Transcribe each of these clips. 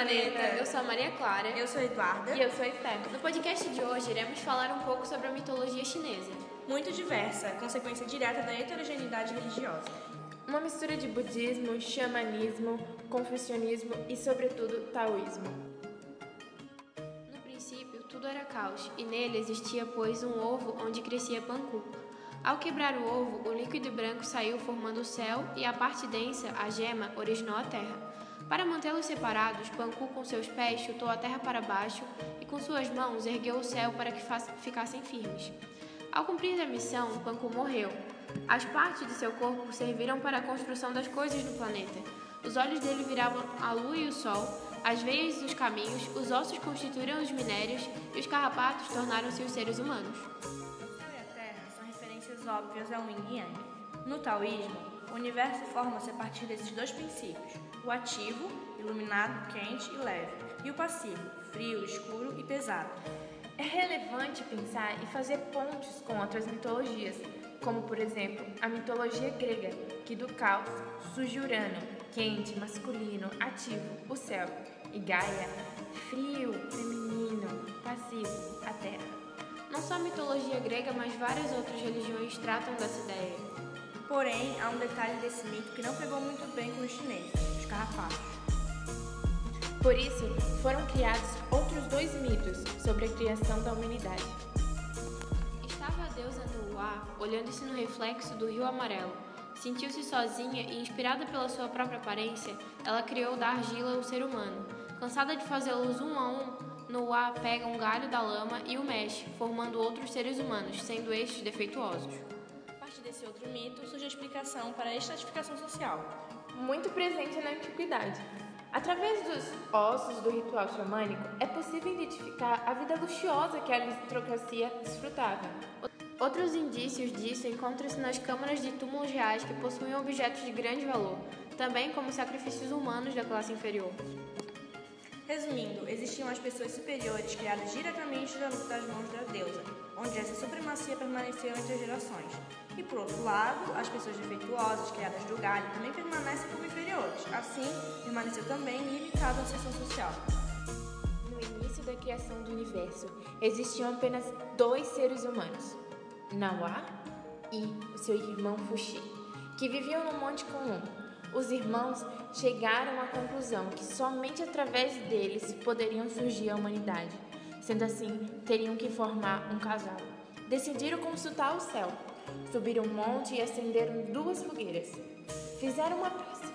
planeta. Eu sou a Maria Clara. Eu sou a Eduarda. E eu sou a Esther. No podcast de hoje, iremos falar um pouco sobre a mitologia chinesa. Muito diversa, consequência direta da heterogeneidade religiosa. Uma mistura de budismo, xamanismo, confucionismo e, sobretudo, taoísmo. No princípio, tudo era caos, e nele existia, pois, um ovo onde crescia panku. Ao quebrar o ovo, o líquido branco saiu formando o céu e a parte densa, a gema, originou a terra. Para mantê-los separados, Panku com seus pés chutou a terra para baixo e com suas mãos ergueu o céu para que ficassem firmes. Ao cumprir a missão, Panku morreu. As partes de seu corpo serviram para a construção das coisas do planeta. Os olhos dele viravam a lua e o sol, as veias os caminhos, os ossos constituíram os minérios e os carrapatos tornaram-se os seres humanos. O céu e a terra são referências óbvias ao yin e yang. No taoísmo, o universo forma-se a partir desses dois princípios: o ativo, iluminado, quente e leve, e o passivo, frio, escuro e pesado. É relevante pensar e fazer pontes com outras mitologias, como por exemplo a mitologia grega, que do caos surge Urano, quente, masculino, ativo, o céu, e Gaia, frio, feminino, passivo, a terra. Não só a mitologia grega, mas várias outras religiões tratam dessa ideia. Porém, há um detalhe desse mito que não pegou muito bem com os chineses, os carrapatos. Por isso, foram criados outros dois mitos sobre a criação da humanidade. Estava a deusa Nuá olhando-se no reflexo do rio amarelo. Sentiu-se sozinha e, inspirada pela sua própria aparência, ela criou da argila o ser humano. Cansada de fazê-los um a um, Nuá pega um galho da lama e o mexe, formando outros seres humanos, sendo estes defeituosos partir desse outro mito surge a explicação para a estratificação social. Muito presente na antiguidade. Através dos ossos do ritual xamânico, é possível identificar a vida luxuosa que a aristocracia desfrutava. Outros indícios disso encontram-se nas câmaras de túmulos reais que possuem objetos de grande valor, também como sacrifícios humanos da classe inferior. Resumindo, existiam as pessoas superiores criadas diretamente das mãos da deusa, onde essa supremacia permaneceu entre as gerações. E por outro lado, as pessoas defeituosas criadas do galho também permanecem como inferiores. Assim, permaneceu também limitado a ascensão social. No início da criação do universo, existiam apenas dois seres humanos, Nawa e o seu irmão Fuxi, que viviam no Monte Comum, os irmãos chegaram à conclusão que somente através deles poderiam surgir a humanidade. Sendo assim, teriam que formar um casal. Decidiram consultar o céu, subiram um monte e acenderam duas fogueiras. Fizeram uma prece.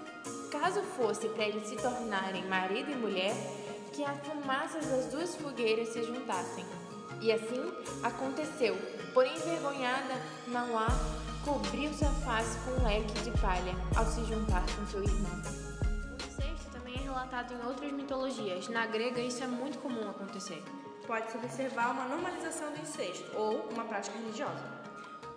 Caso fosse para eles se tornarem marido e mulher, que as fumaças das duas fogueiras se juntassem. E assim aconteceu. Porém, envergonhada, Nauá cobriu sua face com um leque de palha ao se juntar com seu irmão. O incesto também é relatado em outras mitologias. Na grega, isso é muito comum acontecer. Pode-se observar uma normalização do incesto ou uma prática religiosa.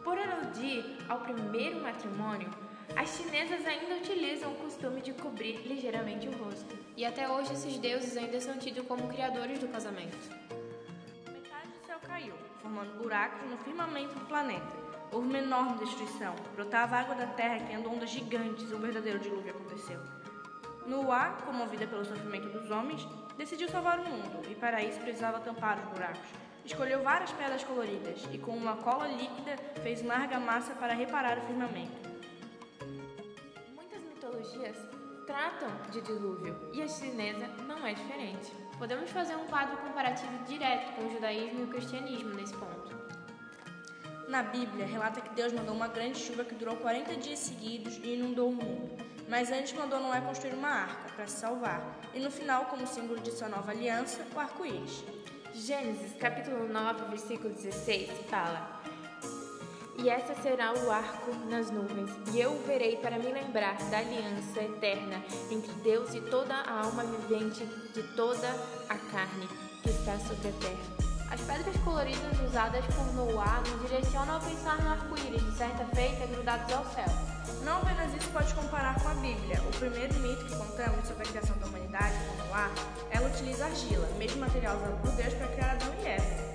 Por aludir ao primeiro matrimônio, as chinesas ainda utilizam o costume de cobrir ligeiramente o rosto. E até hoje esses deuses ainda são tidos como criadores do casamento. Metade do céu caiu, formando buracos no firmamento do planeta. Houve uma enorme destruição. Brotava água da terra, criando ondas gigantes, um verdadeiro dilúvio aconteceu. Noá, comovida pelo sofrimento dos homens, decidiu salvar o mundo e para isso precisava tampar os buracos. Escolheu várias pedras coloridas e com uma cola líquida fez uma argamassa para reparar o firmamento. Muitas mitologias tratam de dilúvio e a chinesa não é diferente. Podemos fazer um quadro comparativo direto com o judaísmo e o cristianismo nesse ponto. Na Bíblia, relata que Deus mandou uma grande chuva que durou 40 dias seguidos e inundou o mundo. Mas antes mandou Noé construir uma arca para se salvar, e no final, como símbolo de sua nova aliança, o arco-íris. Gênesis capítulo 9, versículo 16 fala: E essa será o arco nas nuvens, e eu o verei para me lembrar da aliança eterna entre Deus e toda a alma vivente de toda a carne que está sobre a terra. As pedras coloridas usadas por Noah nos direcionam a pensar no arco-íris de certa feita grudados ao céu. Não apenas isso pode comparar com a Bíblia. O primeiro mito que contamos sobre a criação da humanidade com Noah, ela utiliza argila, mesmo material usado por Deus para criar Adão e Eva.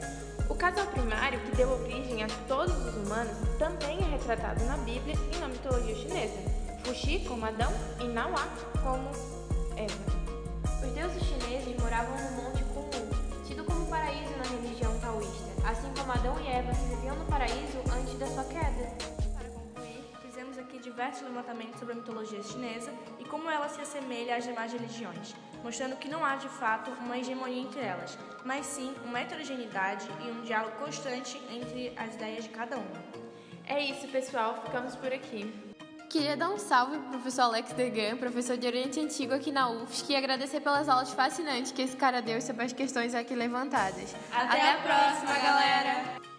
O casal primário que deu origem a todos os humanos também é retratado na Bíblia e na mitologia chinesa. Fuxi como Adão e Nauá como Eva. Os deuses chineses moravam no Monte paraíso na religião taoísta, assim como Adão e Eva que viviam no paraíso antes da sua queda. Para concluir, fizemos aqui diversos levantamentos sobre a mitologia chinesa e como ela se assemelha às demais religiões, mostrando que não há de fato uma hegemonia entre elas, mas sim uma heterogeneidade e um diálogo constante entre as ideias de cada uma. É isso, pessoal. Ficamos por aqui. Queria dar um salve pro professor Alex Degan, professor de Oriente Antigo aqui na UFSC, e agradecer pelas aulas fascinantes que esse cara deu sobre as questões aqui levantadas. Até, Até a próxima, galera!